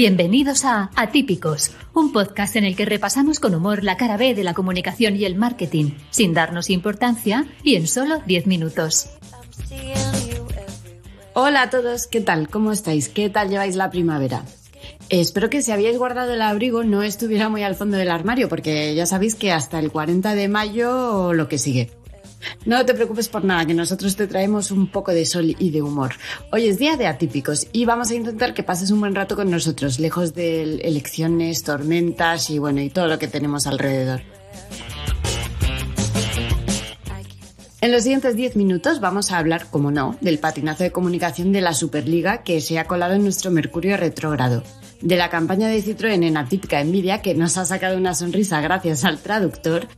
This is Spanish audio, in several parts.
Bienvenidos a Atípicos, un podcast en el que repasamos con humor la cara B de la comunicación y el marketing, sin darnos importancia y en solo 10 minutos. Hola a todos, ¿qué tal? ¿Cómo estáis? ¿Qué tal lleváis la primavera? Espero que si habíais guardado el abrigo no estuviera muy al fondo del armario, porque ya sabéis que hasta el 40 de mayo lo que sigue. No te preocupes por nada, que nosotros te traemos un poco de sol y de humor. Hoy es día de atípicos y vamos a intentar que pases un buen rato con nosotros, lejos de elecciones, tormentas y bueno, y todo lo que tenemos alrededor. En los siguientes 10 minutos vamos a hablar, como no, del patinazo de comunicación de la Superliga que se ha colado en nuestro Mercurio retrógrado, de la campaña de Citroën en Atípica Envidia que nos ha sacado una sonrisa gracias al traductor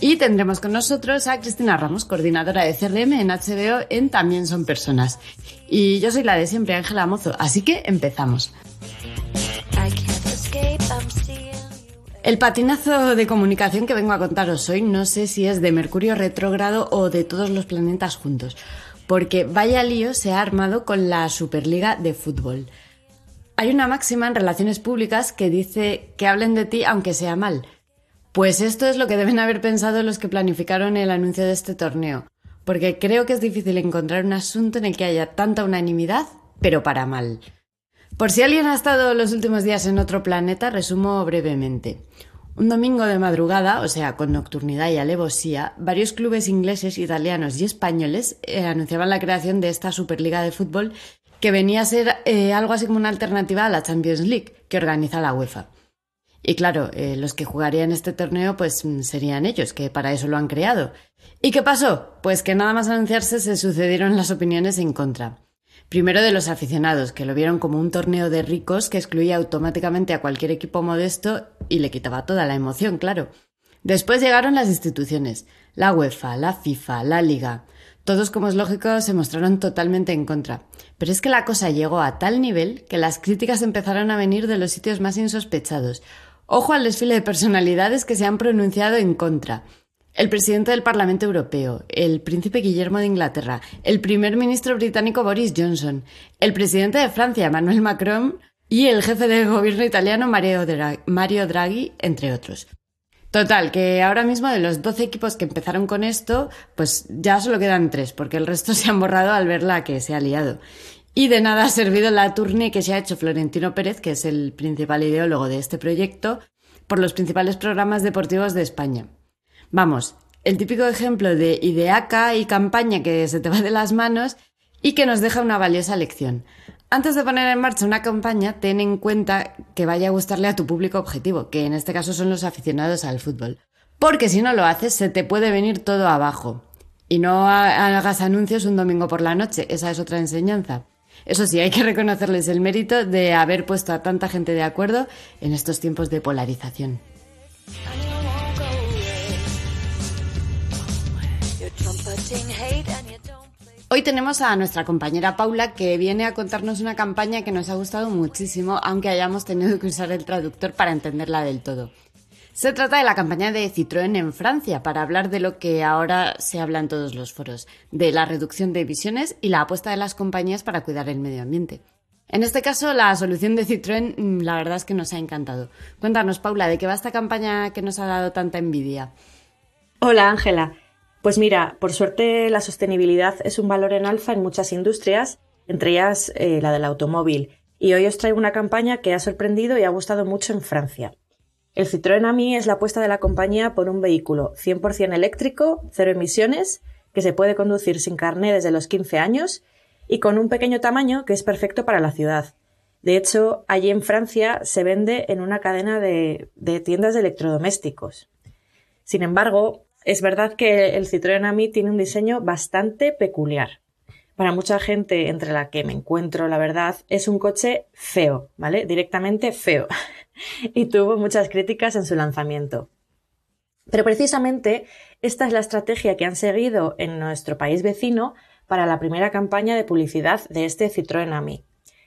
y tendremos con nosotros a Cristina Ramos, coordinadora de CRM en HBO en También son personas. Y yo soy la de siempre, Ángela Mozo, así que empezamos. El patinazo de comunicación que vengo a contaros hoy no sé si es de Mercurio retrógrado o de todos los planetas juntos, porque vaya lío se ha armado con la Superliga de Fútbol. Hay una máxima en relaciones públicas que dice que hablen de ti aunque sea mal, pues esto es lo que deben haber pensado los que planificaron el anuncio de este torneo, porque creo que es difícil encontrar un asunto en el que haya tanta unanimidad, pero para mal. Por si alguien ha estado los últimos días en otro planeta, resumo brevemente. Un domingo de madrugada, o sea, con nocturnidad y alevosía, varios clubes ingleses, italianos y españoles eh, anunciaban la creación de esta Superliga de Fútbol que venía a ser eh, algo así como una alternativa a la Champions League que organiza la UEFA. Y claro, eh, los que jugarían este torneo pues mm, serían ellos, que para eso lo han creado. ¿Y qué pasó? Pues que nada más anunciarse se sucedieron las opiniones en contra. Primero de los aficionados, que lo vieron como un torneo de ricos que excluía automáticamente a cualquier equipo modesto y le quitaba toda la emoción, claro. Después llegaron las instituciones, la UEFA, la FIFA, la Liga. Todos, como es lógico, se mostraron totalmente en contra. Pero es que la cosa llegó a tal nivel que las críticas empezaron a venir de los sitios más insospechados, Ojo al desfile de personalidades que se han pronunciado en contra. El presidente del Parlamento Europeo, el príncipe Guillermo de Inglaterra, el primer ministro británico Boris Johnson, el presidente de Francia, Emmanuel Macron, y el jefe de gobierno italiano Mario Draghi, entre otros. Total, que ahora mismo de los 12 equipos que empezaron con esto, pues ya solo quedan tres, porque el resto se han borrado al ver la que se ha liado. Y de nada ha servido la tournée que se ha hecho Florentino Pérez, que es el principal ideólogo de este proyecto, por los principales programas deportivos de España. Vamos, el típico ejemplo de ideaca y campaña que se te va de las manos y que nos deja una valiosa lección. Antes de poner en marcha una campaña, ten en cuenta que vaya a gustarle a tu público objetivo, que en este caso son los aficionados al fútbol. Porque si no lo haces, se te puede venir todo abajo. Y no hagas anuncios un domingo por la noche, esa es otra enseñanza. Eso sí, hay que reconocerles el mérito de haber puesto a tanta gente de acuerdo en estos tiempos de polarización. Hoy tenemos a nuestra compañera Paula que viene a contarnos una campaña que nos ha gustado muchísimo, aunque hayamos tenido que usar el traductor para entenderla del todo. Se trata de la campaña de Citroën en Francia para hablar de lo que ahora se habla en todos los foros, de la reducción de emisiones y la apuesta de las compañías para cuidar el medio ambiente. En este caso, la solución de Citroën, mm, la verdad es que nos ha encantado. Cuéntanos, Paula, ¿de qué va esta campaña que nos ha dado tanta envidia? Hola, Ángela. Pues mira, por suerte la sostenibilidad es un valor en alfa en muchas industrias, entre ellas eh, la del automóvil. Y hoy os traigo una campaña que ha sorprendido y ha gustado mucho en Francia. El Citroën AMI es la apuesta de la compañía por un vehículo 100% eléctrico, cero emisiones, que se puede conducir sin carné desde los 15 años y con un pequeño tamaño que es perfecto para la ciudad. De hecho, allí en Francia se vende en una cadena de, de tiendas de electrodomésticos. Sin embargo, es verdad que el Citroën AMI tiene un diseño bastante peculiar. Para mucha gente, entre la que me encuentro, la verdad, es un coche feo, ¿vale? Directamente feo. y tuvo muchas críticas en su lanzamiento. Pero precisamente esta es la estrategia que han seguido en nuestro país vecino para la primera campaña de publicidad de este Citroën AMI.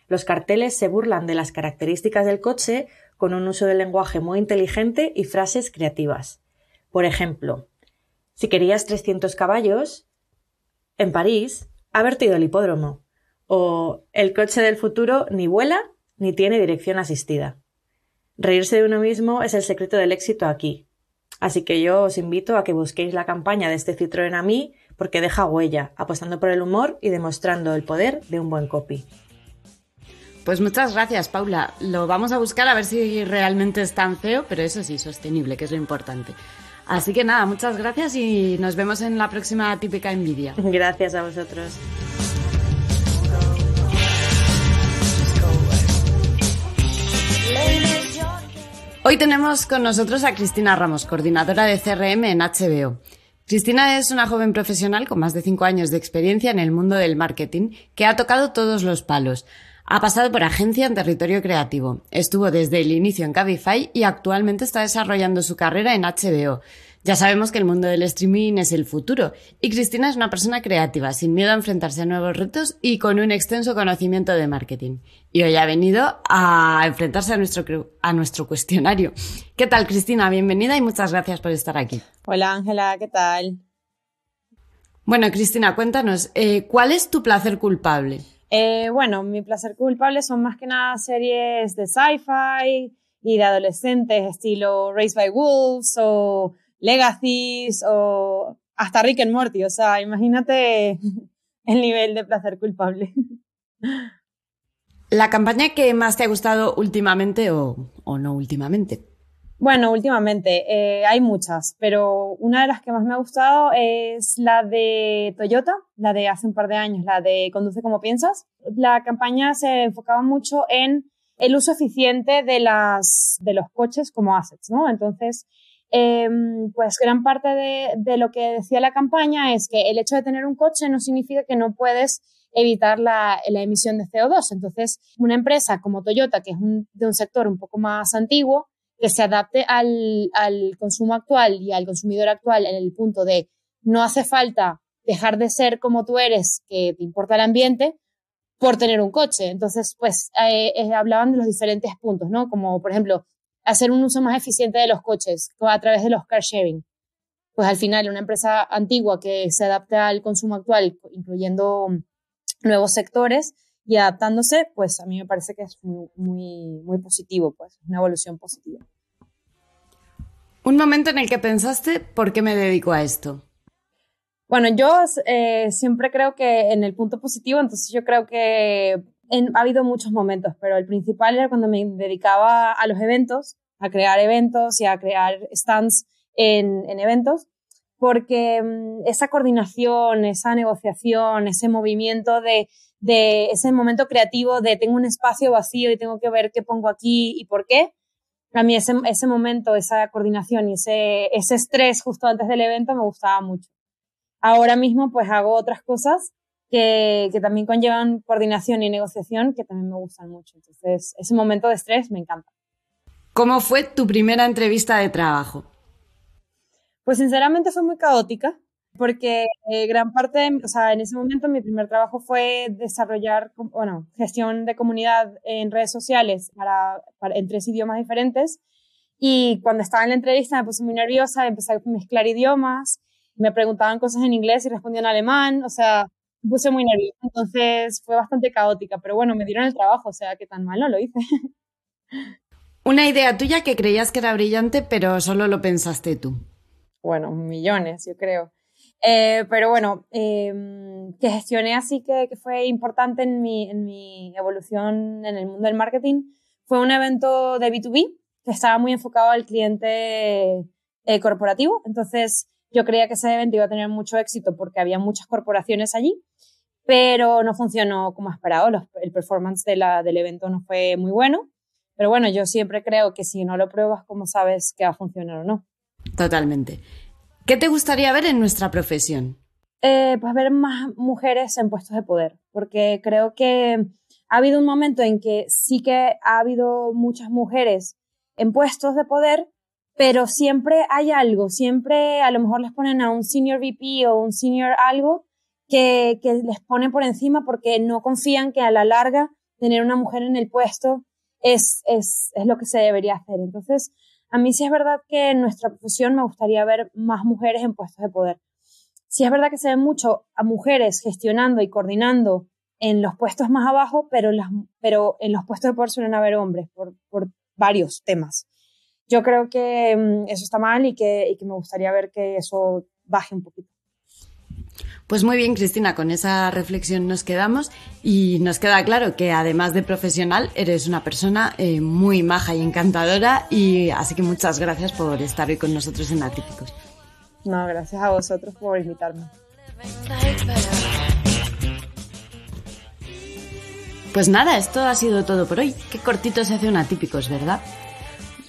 Los carteles se burlan de las características del coche con un uso del lenguaje muy inteligente y frases creativas. Por ejemplo, si querías 300 caballos, en París, ha vertido el hipódromo. O el coche del futuro ni vuela ni tiene dirección asistida. Reírse de uno mismo es el secreto del éxito aquí. Así que yo os invito a que busquéis la campaña de este Citroën a mí porque deja huella, apostando por el humor y demostrando el poder de un buen copy. Pues muchas gracias, Paula. Lo vamos a buscar a ver si realmente es tan feo, pero eso sí, sostenible, que es lo importante. Así que nada, muchas gracias y nos vemos en la próxima típica envidia. Gracias a vosotros. Hoy tenemos con nosotros a Cristina Ramos, coordinadora de CRM en HBO. Cristina es una joven profesional con más de cinco años de experiencia en el mundo del marketing que ha tocado todos los palos. Ha pasado por agencia en territorio creativo. Estuvo desde el inicio en Cabify y actualmente está desarrollando su carrera en HBO. Ya sabemos que el mundo del streaming es el futuro y Cristina es una persona creativa, sin miedo a enfrentarse a nuevos retos y con un extenso conocimiento de marketing. Y hoy ha venido a enfrentarse a nuestro, a nuestro cuestionario. ¿Qué tal, Cristina? Bienvenida y muchas gracias por estar aquí. Hola, Ángela, ¿qué tal? Bueno, Cristina, cuéntanos, eh, ¿cuál es tu placer culpable? Eh, bueno, mi placer culpable son más que nada series de sci-fi y de adolescentes, estilo Race by Wolves o Legacies o hasta Rick and Morty. O sea, imagínate el nivel de placer culpable. ¿La campaña que más te ha gustado últimamente o, o no últimamente? Bueno, últimamente eh, hay muchas, pero una de las que más me ha gustado es la de Toyota, la de hace un par de años, la de Conduce como piensas. La campaña se enfocaba mucho en el uso eficiente de, las, los coches como assets, ¿no? Entonces, em, pues gran parte de, de, lo que decía la campaña es que el hecho de tener un coche no significa que no puedes evitar la, la emisión de CO2. Entonces, una empresa como Toyota, que es un, de un sector un poco más antiguo, que se adapte al, al consumo actual y al consumidor actual en el punto de no hace falta dejar de ser como tú eres, que te importa el ambiente, por tener un coche. Entonces, pues eh, eh, hablaban de los diferentes puntos, ¿no? Como, por ejemplo, hacer un uso más eficiente de los coches a través de los car sharing. Pues al final, una empresa antigua que se adapte al consumo actual, incluyendo nuevos sectores, y adaptándose, pues a mí me parece que es muy, muy, muy positivo, pues una evolución positiva. Un momento en el que pensaste, ¿por qué me dedico a esto? Bueno, yo eh, siempre creo que en el punto positivo, entonces yo creo que ha habido muchos momentos, pero el principal era cuando me dedicaba a los eventos, a crear eventos y a crear stands en, en eventos, porque mm, esa coordinación, esa negociación, ese movimiento de de ese momento creativo de tengo un espacio vacío y tengo que ver qué pongo aquí y por qué. A mí ese, ese momento, esa coordinación y ese, ese estrés justo antes del evento me gustaba mucho. Ahora mismo pues hago otras cosas que, que también conllevan coordinación y negociación que también me gustan mucho. Entonces, ese momento de estrés me encanta. ¿Cómo fue tu primera entrevista de trabajo? Pues sinceramente fue muy caótica porque eh, gran parte, o sea, en ese momento mi primer trabajo fue desarrollar, bueno, gestión de comunidad en redes sociales para, en tres idiomas diferentes. Y cuando estaba en la entrevista me puse muy nerviosa, empecé a mezclar idiomas, me preguntaban cosas en inglés y respondía en alemán, o sea, me puse muy nerviosa. Entonces fue bastante caótica, pero bueno, me dieron el trabajo, o sea, que tan mal no lo hice. Una idea tuya que creías que era brillante, pero solo lo pensaste tú. Bueno, millones, yo creo. Eh, pero bueno, em, que gestioné así que, que, fue importante en mi, en mi evolución en el mundo del marketing fue un evento de B2B que estaba muy enfocado al cliente eh, corporativo. Entonces, yo creía que ese evento iba a tener mucho éxito porque había muchas corporaciones allí, pero no funcionó como esperado. El performance de la, del evento no fue muy bueno. Pero bueno, yo siempre creo que si no lo pruebas, ¿cómo sabes que va a funcionar o no? Totalmente. ¿Qué te gustaría ver en nuestra profesión? Eh, pues ver más mujeres en puestos de poder, porque creo que ha habido un momento en que sí que ha habido muchas mujeres en puestos de poder, pero siempre hay algo, siempre a lo mejor les ponen a un senior VP o un senior algo que, les pone por encima porque no confían que a la larga tener una mujer en el puesto es, es, es lo que se debería hacer. Entonces, a mí sí es verdad que en nuestra profesión me gustaría ver más mujeres en puestos de poder. Sí es verdad que se ve mucho a mujeres gestionando y coordinando en los puestos más abajo, pero, en los puestos de poder suelen haber hombres por, por varios temas. Yo creo que mm, eso está mal y que, y que me gustaría ver que eso baje un poquito. Pues muy bien, Cristina, con esa reflexión nos quedamos y nos queda claro que además de profesional, eres una persona eh, muy maja y encantadora y así que muchas gracias por estar hoy con nosotros en Atípicos. No, gracias a vosotros por invitarme. Pues nada, esto ha sido todo por hoy. Qué cortito se hace un Atípicos, ¿verdad?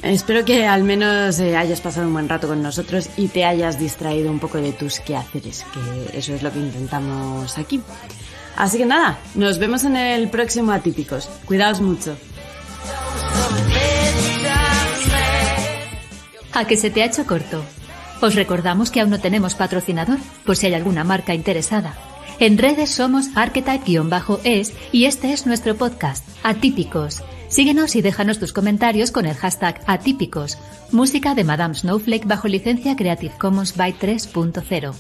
Espero que al menos eh, hayas pasado un buen rato con nosotros y te hayas distraído un poco de tus quehaceres, que eso es lo que intentamos aquí. Así que nada, nos vemos en el próximo Atípicos. Cuidaos mucho. A que se te ha hecho corto. Os recordamos que aún no tenemos patrocinador, por si hay alguna marca interesada. En redes somos archetype-es y este es nuestro podcast, Atípicos Síguenos y déjanos tus comentarios con el hashtag atípicos. Música de Madame Snowflake bajo licencia Creative Commons by 3.0.